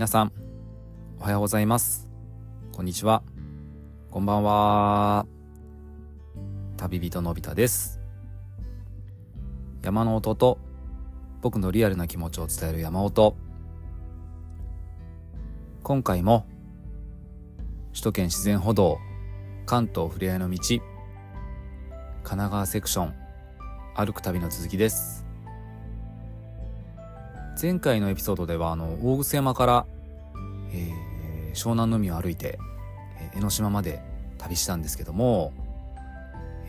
皆さん、おはようございます。こんにちは。こんばんは。旅人のび太です。山の音と僕のリアルな気持ちを伝える山音。今回も首都圏自然歩道関東ふれあいの道神奈川セクション歩く旅の続きです。前回のエピソードではあの大楠山から、えー湘南の海を歩いて、えー江ノ島まで旅したんですけども、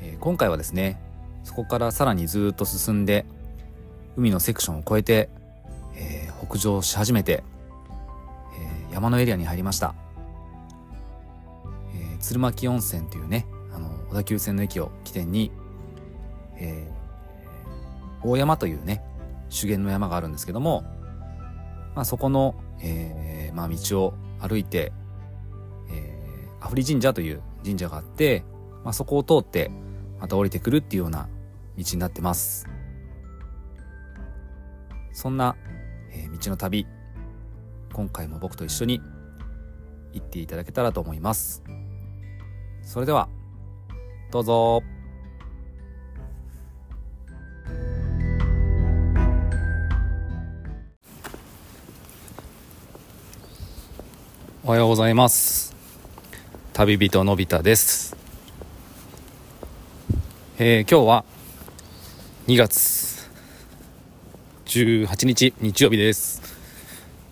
えー今回はですねそこからさらにずっと進んで海のセクションを越えて、えー北上し始めて、えー山のエリアに入りました、えー鶴巻温泉というねあの小田急線の駅を起点に、えー大山というね修験の山があるんですけども、まあ、そこの、えーまあ、道を歩いて、えー、アフリ神社という神社があって、まあ、そこを通ってまた降りてくるっていうような道になってます。そんな、えー道の旅今回も僕と一緒に行っていただけたらと思います。それではどうぞ。おはようございます。旅人のび太です。えー今日は2月18日日曜日です。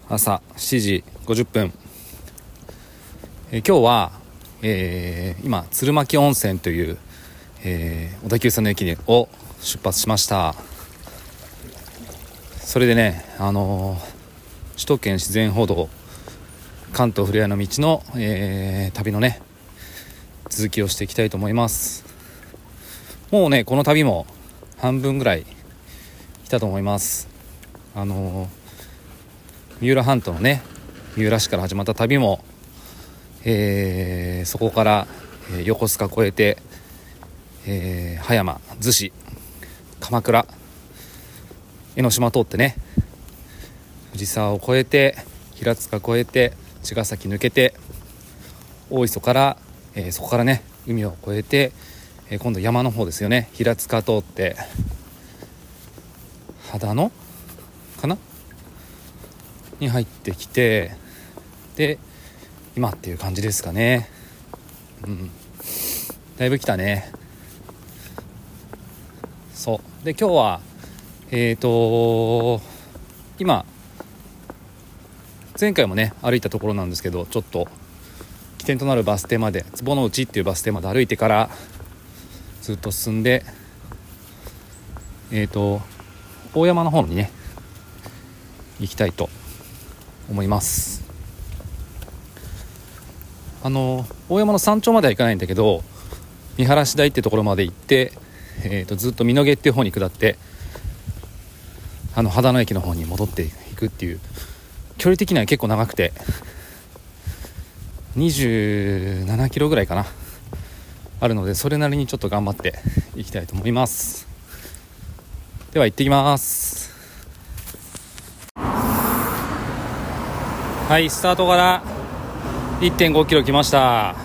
朝7時50分、えー今日は、えー今鶴巻温泉という、えー小田急線の駅を出発しました。それでねあのー首都圏自然歩道関東ふれあいの道の、えー旅のね続きをしていきたいと思います。もうねこの旅も半分ぐらい来たと思います。あのー三浦半島のね三浦市から始まった旅も、えーそこから、えー横須賀越えて、えー葉山逗子鎌倉江ノ島通ってね藤沢を越えて平塚越えて茅ヶ崎抜けて大磯から、えーそこからね海を越えて、えー今度山の方ですよね。平塚通って秦野？かな？に入ってきてで今っていう感じですかね。うん。だいぶ来たね。そう。で今日はえっ、と今前回もね歩いたところなんですけどちょっと起点となるバス停まで坪の内っていうバス停まで歩いてからずっと進んでえっ、と大山の方にね行きたいと思います。あの大山の山頂までは行かないんだけど見晴らし台ってところまで行って、えー、とずっと美濃毛っていう方に下ってあの秦野駅の方に戻っていくっていう距離的には結構長くて。27キロぐらいかな。あるのでそれなりにちょっと頑張っていきたいと思います。では行ってきます。はいスタートから1.5キロ来ました。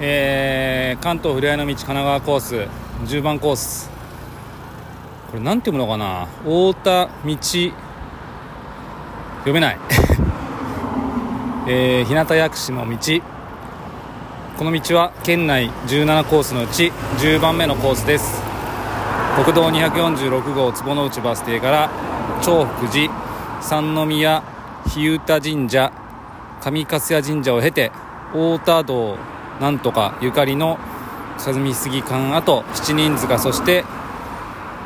えー、関東ふれあいの道神奈川コース10番コース。これなんて読むのかな。太田道読めない。えー、日向薬師の道。この道は県内17コースのうち10番目のコースです。国道246号坪の内バス停から長福寺三宮日歌神社上粕谷神社を経て太田道なんとかゆかりの霞杉館跡七人塚そして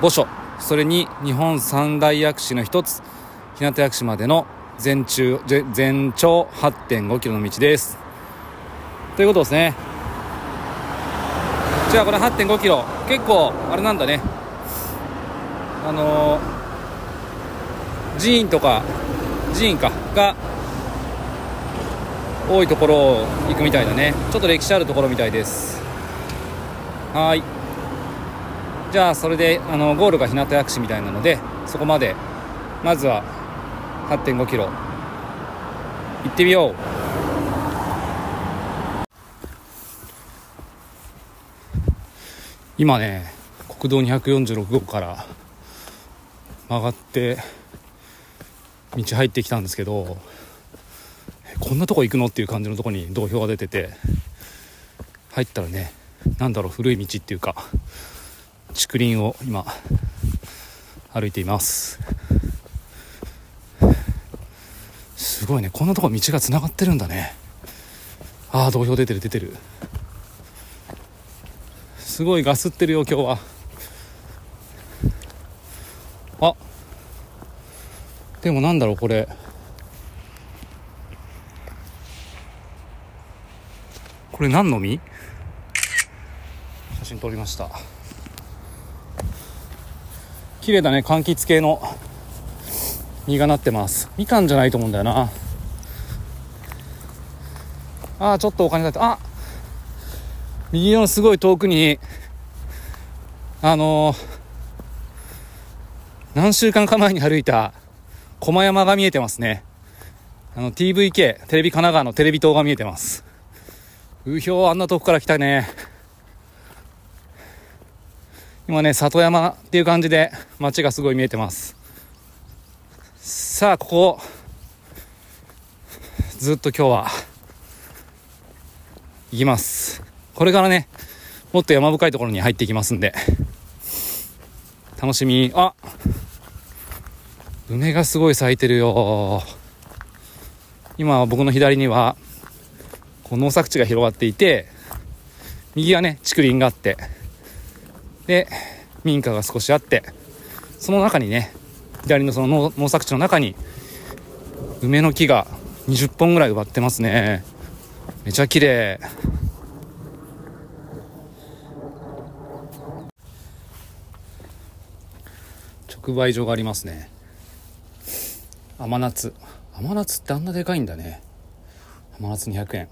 墓所それに日本三大薬師の一つ日向薬師までの全中全長8.5キロの道です。ということですね。じゃあこれ8.5キロ。結構あれなんだね。あのー寺院とか寺院かが多いところを行くみたいだね。ちょっと歴史あるところみたいです。はい。じゃあそれであのゴールが日向薬師みたいなのでそこまで。まずは8.5キロ。行ってみよう。今ね国道246号から曲がって道入ってきたんですけどこんなとこ行くのっていう感じのとこに道標が出てて入ったらねなんだろう古い道っていうか竹林を今歩いていますすごいね。こんなとこ道がつながってるんだね。ああ道標出てる出てる。すごいガスってるよ今日は。あ。でもなんだろうこれ。これ何の実？写真撮りました。綺麗だね柑橘系の。実がなってます。みかんじゃないと思うんだよな。ああちょっとお金だってあ右のすごい遠くにあのー、何週間か前に歩いた駒山が見えてますね。あの TVK テレビ神奈川のテレビ塔が見えてます。うひょあんな遠くから来たね。今ね里山っていう感じで街がすごい見えてます。さあここずっと今日は行きます。これからねもっと山深いところに入っていきますんで楽しみ。あ梅がすごい咲いてるよ。今僕の左にはこう農作地が広がっていて右はね竹林があってで民家が少しあってその中にね左のその農作地の中に梅の木が20本ぐらい植わってますね。めちゃ綺麗。直売所がありますね。甘夏。甘夏ってあんなでかいんだね。甘夏200円。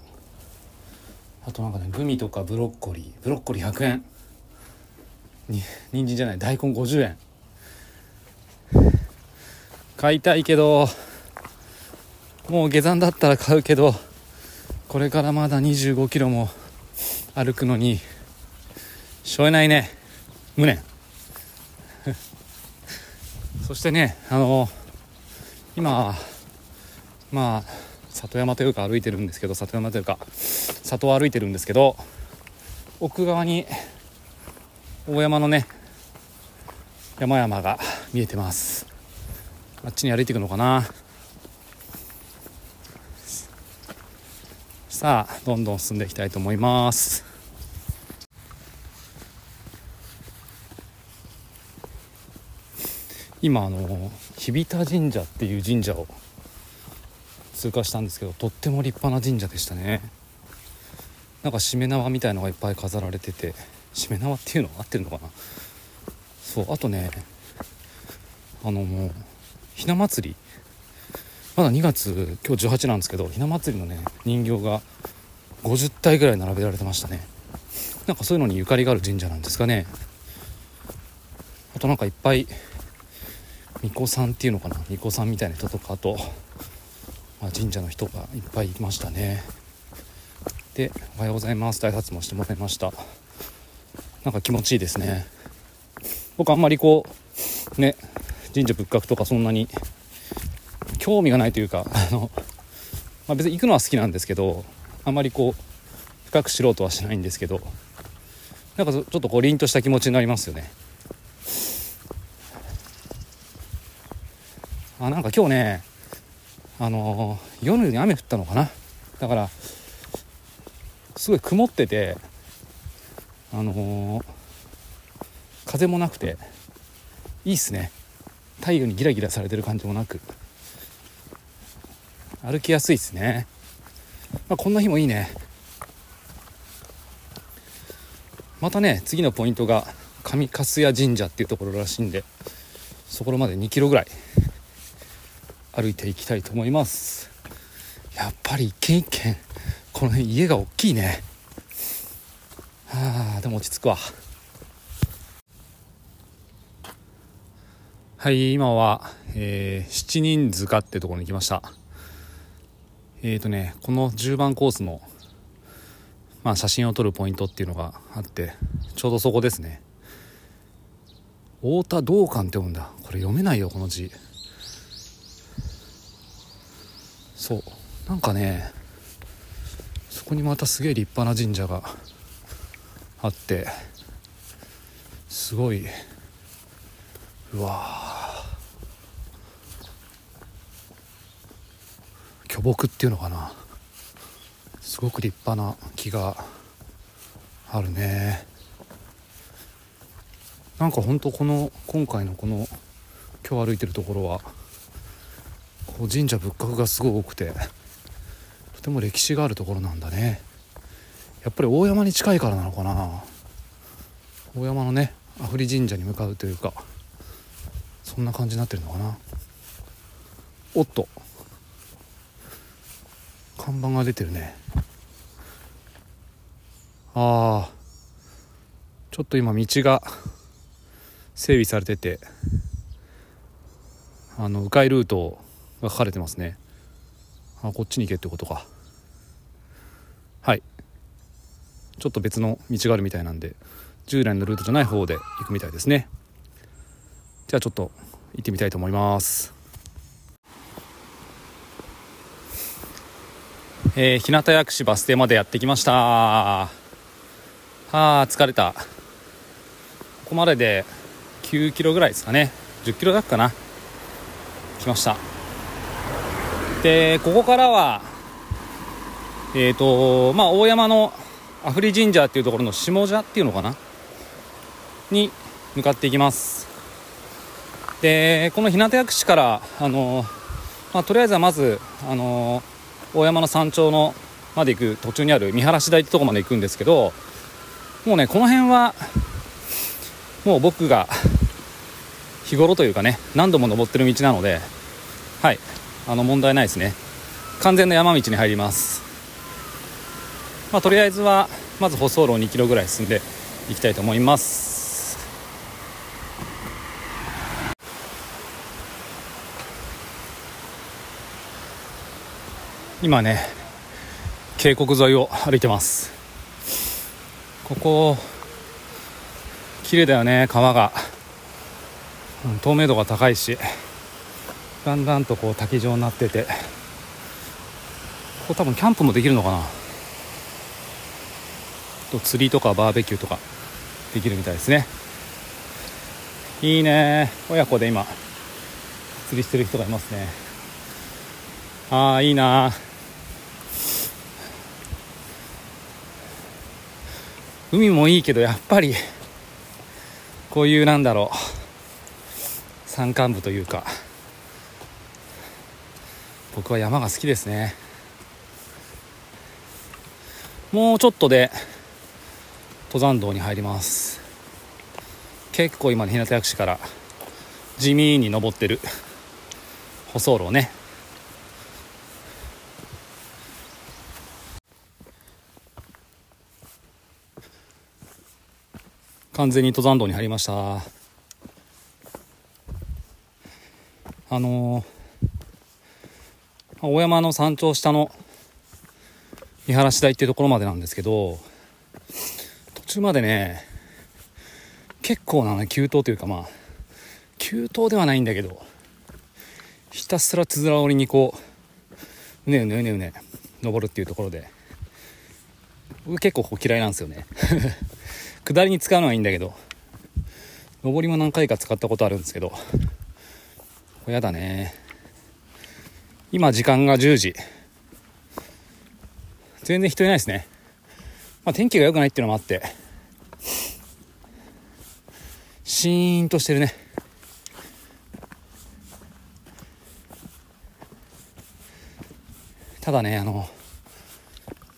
あとなんかねグミとかブロッコリー。ブロッコリー100円。に人参じゃない。大根50円。買いたいけどもう下山だったら買うけどこれからまだ2 5キロも歩くのにしょえないね。無念。そしてねあの今まあ里山というか歩いてるんですけど里山というか里を歩いてるんですけど奥側に大山のね山々が見えてます。あっちに歩いていくのかな。さあどんどん進んでいきたいと思います。今あの日比田神社っていう神社を通過したんですけどとっても立派な神社でしたね。なんかしめ縄みたいのがいっぱい飾られててしめ縄っていうの合ってるのかな？そうあとねあのもうひな祭り？まだ2月今日18なんですけどひな祭りのね人形が50体ぐらい並べられてましたね。なんかそういうのにゆかりがある神社なんですかね。あとなんかいっぱい巫女さんっていうのかな？巫女さんみたいな人とかあと、まあ、神社の人がいっぱいいましたね。で「おはようございます」大発もしてもらいました。なんか気持ちいいですね。僕あんまりこうね神社仏閣とかそんなに興味がないというかあの、まあ、別に行くのは好きなんですけどあまりこう深く知ろうとはしないんですけどなんかちょっとこう凛とした気持ちになりますよね。あなんか今日ねあの、夜に雨降ったのかな？だからすごい曇っててあのー、風もなくていいっすね。太陽にギラギラされてる感じもなく。歩きやすいっすね、まあ、こんな日もいいね。またね次のポイントが上粕谷神社っていうところらしいんでそこまで2キロぐらい歩いていきたいと思います。やっぱり一軒一軒この辺家が大きいね。はあでも落ち着くわ。はい今は、えー、七人塚ってところに来ました。えーとねこの10番コースの、まあ、写真を撮るポイントっていうのがあってちょうどそこですね。太田道館って読むんだ。これ読めないよこの字。そう。なんかねそこにまたすげえ立派な神社があってすごいうわ木っていうのかな。すごく立派な木があるね。なんかほんとこの今回のこの今日歩いてるところはこう神社仏閣がすごい多くてとても歴史があるところなんだね。やっぱり大山に近いからなのかな。大山のね阿夫利神社に向かうというかそんな感じになってるのかな。おっと。看板が出てるね。ああちょっと今道が整備されててあの迂回ルートが書かれてますね。あこっちに行けってことか。はい。ちょっと別の道があるみたいなんで従来のルートじゃない方で行くみたいですね。じゃあちょっと行ってみたいと思います。えー、日向薬師バス停までやってきました。あー疲れた。ここまでで9キロぐらいですかね。10キロだっかな。来ました。でここからはえっ、ー、とまあ大山の阿夫利神社っていうところの下社っていうのかな。に向かっていきます。でこの日向薬師からあの、まあ、とりあえずはまずあの大山の山頂のまで行く途中にある見晴らし台ってとこまで行くんですけどもうねこの辺はもう僕が日頃というかね何度も登ってる道なのではいあの問題ないですね。完全な山道に入ります。まあ、とりあえずはまず舗装路を2キロぐらい進んでいきたいと思います。今ね渓谷沿いを歩いてます。ここ綺麗だよね川が、透明度が高いしだんだんとこう滝状になってて。ここ多分キャンプもできるのかな。と釣りとかバーベキューとかできるみたいですね。いいね。親子で今釣りしてる人がいますね。ああいいな海もいいけどやっぱりこういうなんだろう山間部というか僕は山が好きですね。もうちょっとで登山道に入ります。結構今日向薬師から地味に登ってる舗装路をね完全に登山道に入りました。あのー、大山の山頂下の見晴らし台っていうところまでなんですけど途中までね結構な、ね、急登というかまあ急登ではないんだけどひたすらつづら折りにこううねうねうねうね登るっていうところで僕結構ここ嫌いなんですよね。下りに使うのはいいんだけど上りも何回か使ったことあるんですけどこれやだね。今時間が10時。全然人いないですね。まあ、天気が良くないっていうのもあってシーンとしてるね。ただねあの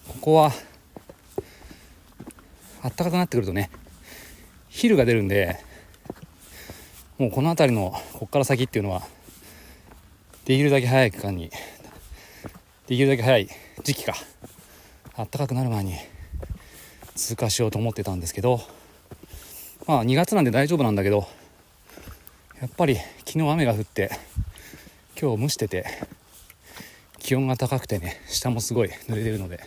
ここはあったかくなってくるとね昼が出るんでもうこの辺りのこっから先っていうのはできるだけ早い期間にできるだけ早い時期かあったかくなる前に通過しようと思ってたんですけどまあ2月なんで大丈夫なんだけどやっぱり昨日雨が降って今日蒸してて気温が高くてね下もすごい濡れてるので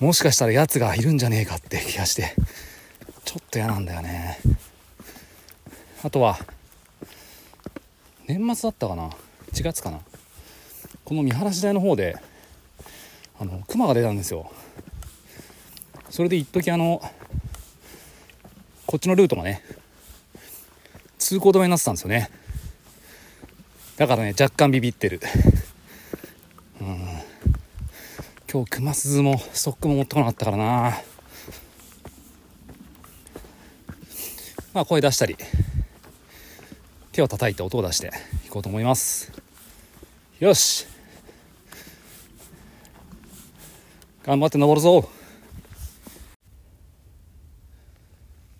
もしかしたらやつがいるんじゃねえかって気がして。ちょっと嫌なんだよね。あとは年末だったかな？1月かな？この見晴らし台の方であの熊が出たんですよ。それで一時あのこっちのルートがね通行止めになってたんですよね。だからね若干ビビってる。うん。今日熊鈴もストックも持ってこなかったからな。まあ声出したり手を叩いて音を出していこうと思います。よし。頑張って登るぞ。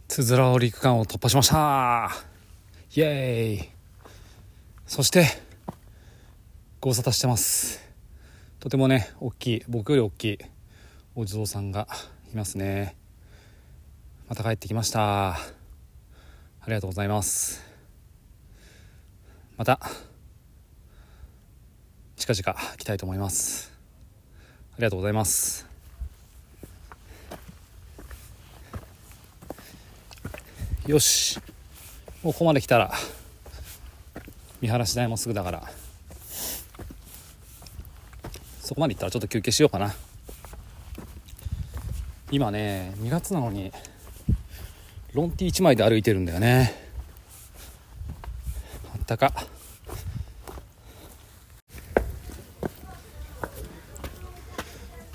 つづら折り区間を突破しました。イエーイ。そしてご無沙汰してます。とてもね大きい僕より大きいお地蔵さんがいますね。また帰ってきました。ありがとうございます。また近々来たいと思います。ありがとうございます。よし。もうここまで来たら見晴らし台もすぐだから。そこまで行ったらちょっと休憩しようかな。今ね2月なのにロンティー1枚で歩いてるんだよね。あったか。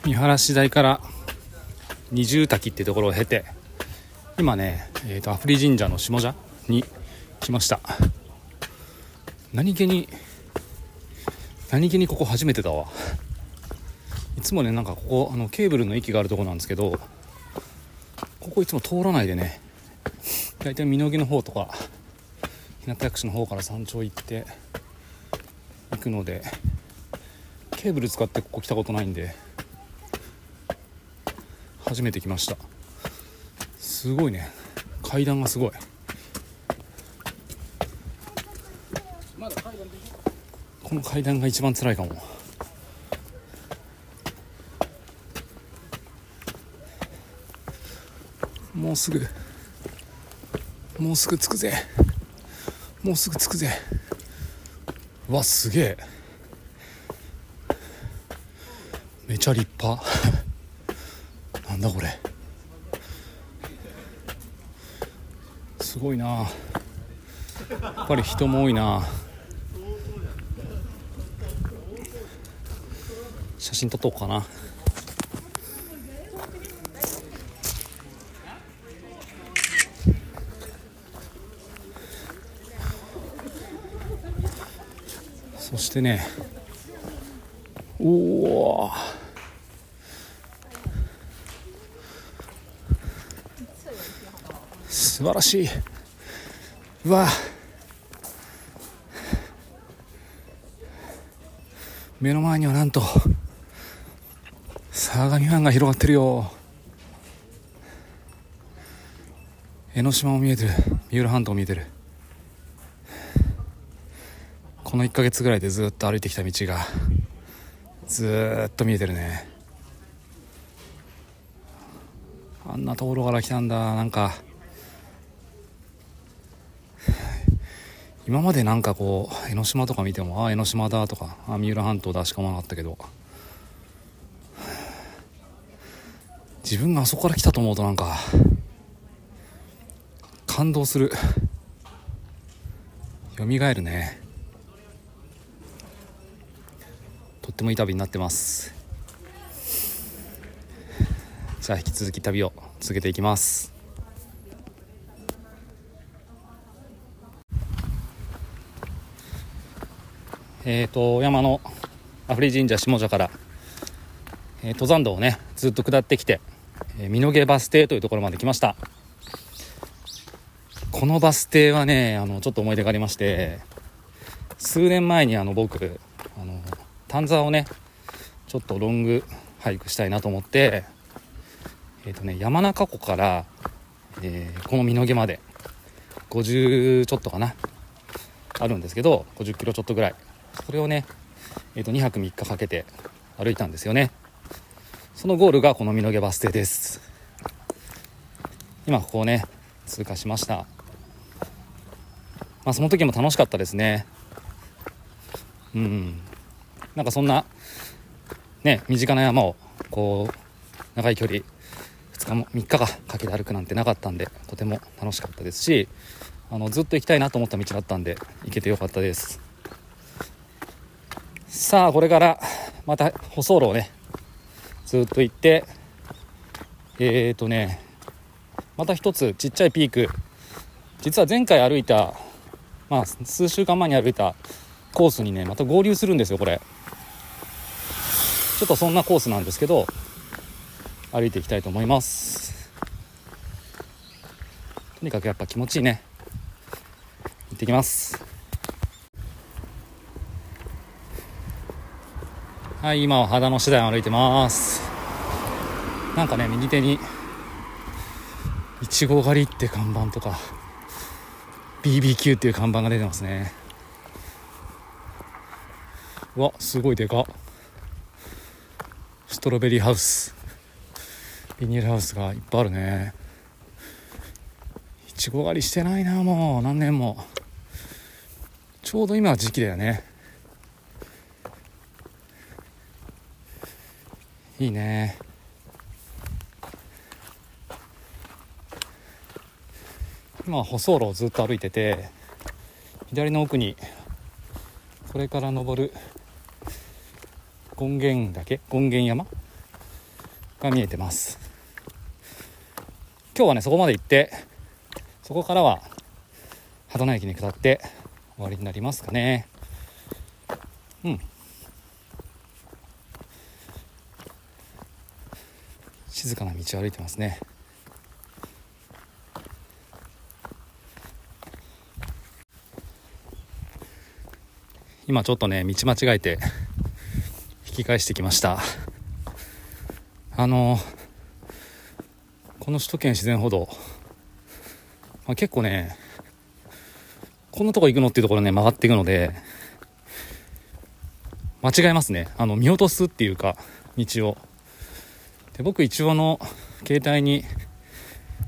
見晴らし台から二重滝っていうところを経て今ね、えーと、アフリ神社の下社に来ました。何気に何気にここ初めてだわ。つもねなんかここあのケーブルの駅があるとこなんですけどここいつも通らないでね。大体美濃木の方とか日向薬師の方から山頂行って行くのでケーブル使ってここ来たことないんで初めて来ました。すごいね。階段がすごい。この階段が一番辛いかも。もうすぐ。もうすぐ着くぜ。もうすぐ着くぜ。わすげえ。めちゃ立派。なんだこれ。すごいな。やっぱり人も多いな。写真撮っとこうかな。してね。おお素晴らしい。うわ。目の前にはなんと相模湾が広がってるよ。江ノ島も見えてる。三浦半島も見えてる。この1ヶ月ぐらいでずっと歩いてきた道がずっと見えてるね。あんなところから来たんだ。なんか今までなんかこう江ノ島とか見てもああ江ノ島だとかあ三浦半島だしかもなかったけど自分があそこから来たと思うとなんか感動する。蘇るね。とってもいい旅になってます。じゃあ引き続き旅を続けていきます。えっ、ー、と山の阿夫利神社下社から、えー、登山道をねずっと下ってきて、えー、美濃毛バス停というところまで来ました。このバス停はねあのちょっと思い出がありまして数年前にあの僕丹沢をねちょっとロングハイクしたいなと思ってえっ、ー、とね山中湖から、えー、この美濃毛まで50ちょっとかなあるんですけど50キロちょっとぐらい。それをねえー、と2泊3日かけて歩いたんですよね。そのゴールがこの美濃毛バス停です。今ここをね通過しました。まあその時も楽しかったですね。うん。なんかそんなね身近な山をこう長い距離2日も3日かかけて歩くなんてなかったんでとても楽しかったですしあのずっと行きたいなと思った道だったんで行けてよかったです。さあこれからまた舗装路をねずっと行ってえーとねまた一つちっちゃいピーク。実は前回歩いたまあ数週間前に歩いたコースにねまた合流するんですよこれ。ちょっとそんなコースなんですけど歩いていきたいと思います。とにかくやっぱ気持ちいいね。行ってきます。はい今は秦野市内を歩いてます。なんかね右手にいちご狩りって看板とか BBQ っていう看板が出てますね。うわすごいでかストロベリーハウス。ビニールハウスがいっぱいあるね。いちご狩りしてないなもう。何年も。ちょうど今は時期だよね。いいね。今舗装路をずっと歩いてて左の奥にこれから登る権現岳権現山？が見えてます。今日はねそこまで行ってそこからは秦野駅に下って終わりになりますかね。うん。静かな道を歩いてますね。今ちょっとね道間違えて引き返してきました。あのこの首都圏自然歩道、まあ、結構ねこんなとこ行くのっていうところね曲がっていくので間違えますね。あの見落とすっていうか道を。で僕一応の携帯に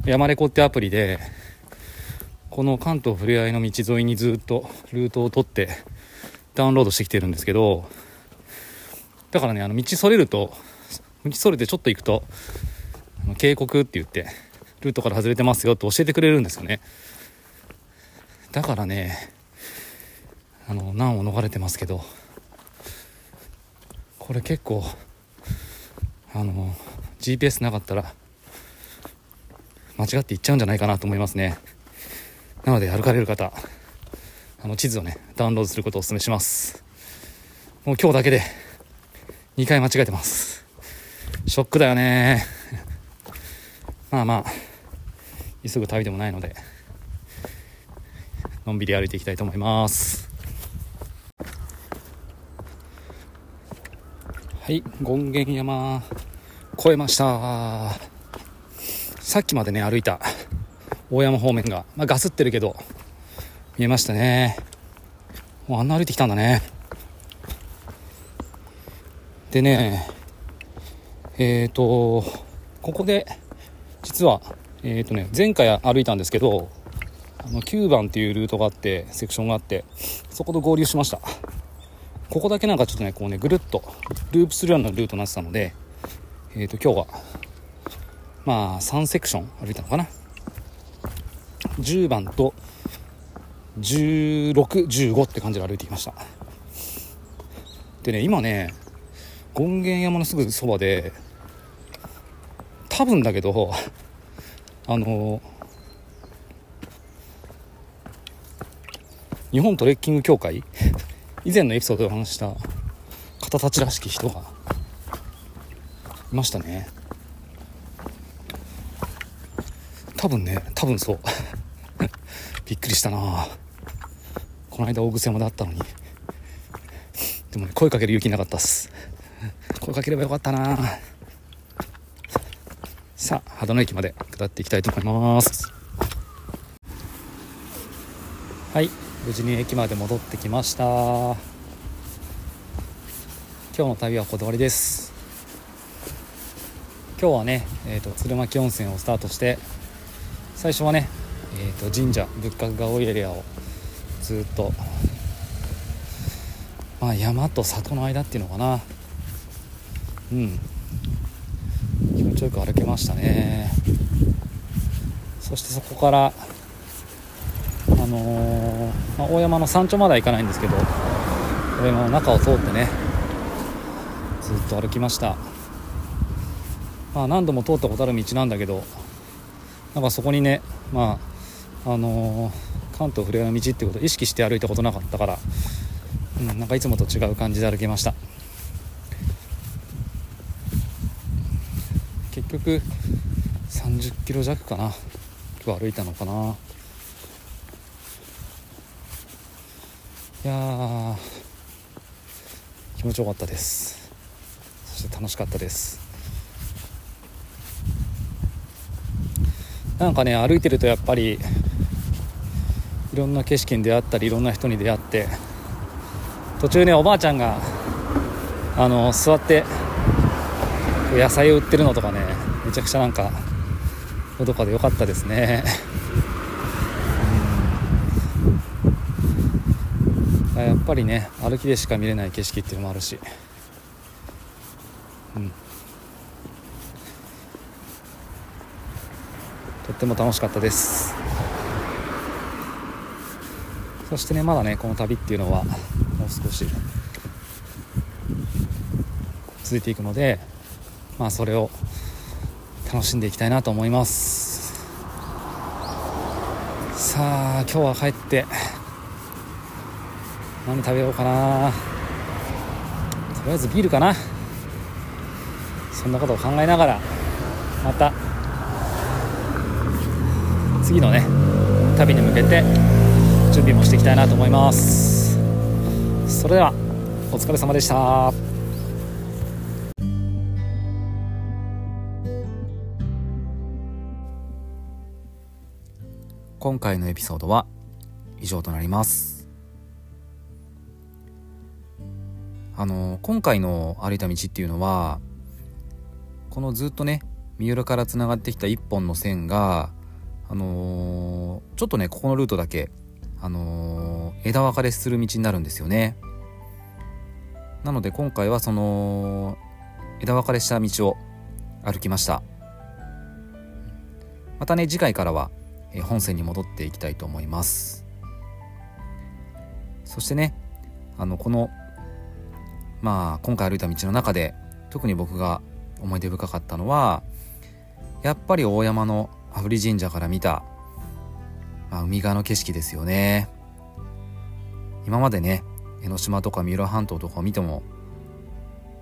山レコってアプリでこの関東ふれあいの道沿いにずっとルートを取ってダウンロードしてきてるんですけどだからねあの道それると道それてちょっと行くと警告って言ってルートから外れてますよって教えてくれるんですよね。だからねあの難を逃れてますけどこれ結構あの GPS なかったら間違って行っちゃうんじゃないかなと思いますね。なので歩かれる方あの地図をねダウンロードすることをお勧めします。もう今日だけで2回間違えてます。ショックだよね。まあまあ急ぐ旅でもないのでのんびり歩いていきたいと思います。はい権現山越えました。さっきまでね歩いた大山方面が、まあ、ガスってるけど見えましたね。もうあんな歩いてきたんだね。でねえっ、ー、とここで実はえっ、ー、とね前回歩いたんですけどあの9番っていうルートがあってセクションがあってそこと合流しました。ここだけなんかちょっとねこうねぐるっとループするようなルートになってたのでえっ、ー、と今日はまあ3セクション歩いたのかな。10番と1615って感じで歩いてきました。でね今ね権現山のすぐそばで多分だけどあの日本トレッキング協会以前のエピソードで話した方たちらしき人がいましたね。多分ね多分そう。びっくりしたな。この間大癖山であったのに。でも、ね、声かける勇気なかったっす。声かければよかったな。さあ秦野駅まで下っていきたいと思います。はい無事に駅まで戻ってきました。今日の旅はこだわりです。今日はね、えーと、鶴巻温泉をスタートして最初はね、えーと、神社仏閣が多いエリアをずっと、まあ、山と里の間っていうのかな。うん。気持ちよく歩けましたね。そしてそこからあのー、まあ、大山の山頂までは行かないんですけど大山の中を通ってねずっと歩きました。まあ何度も通ったことある道なんだけどなんかそこにねまああのー、関東ふれあいの道ってことを意識して歩いたことなかったから、うん、なんかいつもと違う感じで歩けました。局30キロ弱かな。今日歩いたのかな。いや気持ちよかったです。そして楽しかったです。なんかね歩いてるとやっぱりいろんな景色に出会ったりいろんな人に出会って途中ねおばあちゃんがあの座って野菜を売ってるのとかねちゃくちゃなんかのどかで良かったですね。やっぱりね歩きでしか見れない景色っていうのもあるし、うん、とっても楽しかったです。そしてねまだねこの旅っていうのはもう少し続いていくのでまあそれを楽しんでいきたいなと思います。さあ今日は帰って何食べようかな。とりあえずビールかな。そんなことを考えながらまた次のね旅に向けて準備もしていきたいなと思います。それではお疲れ様でした。今回のエピソードは以上となります。あの今回の歩いた道っていうのはこのずっとね三浦からつながってきた一本の線があのー、ちょっとねここのルートだけあのー、枝分かれする道になるんですよね。なので今回はその枝分かれした道を歩きました。またね次回からは本線に戻っていきたいと思います。そしてねあのこのまあ今回歩いた道の中で特に僕が思い出深かったのはやっぱり大山の阿夫利神社から見た、まあ、海側の景色ですよね。今までね江ノ島とか三浦半島とかを見ても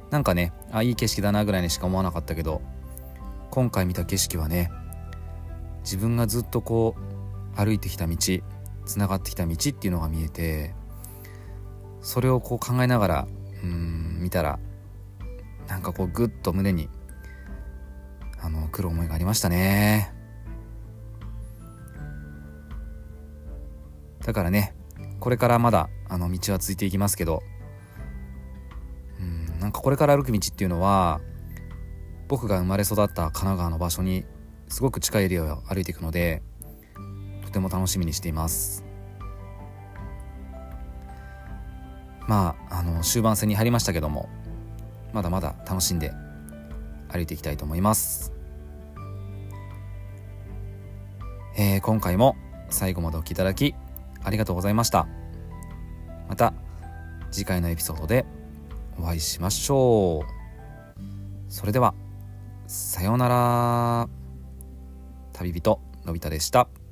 なんかねあいい景色だなぐらいにしか思わなかったけど今回見た景色はね自分がずっとこう歩いてきた道つながってきた道っていうのが見えてそれをこう考えながらうん見たらなんかこうグッと胸にあの来る思いがありましたね。だからねこれからまだあの道は続いていきますけどうんなんかこれから歩く道っていうのは僕が生まれ育った神奈川の場所にすごく近いエリアを歩いていくのでとても楽しみにしています。まああの終盤戦に入りましたけどもまだまだ楽しんで歩いていきたいと思います、えー、今回も最後までお聴きいただきありがとうございました。また次回のエピソードでお会いしましょう。それではさようなら。旅人のび太でした。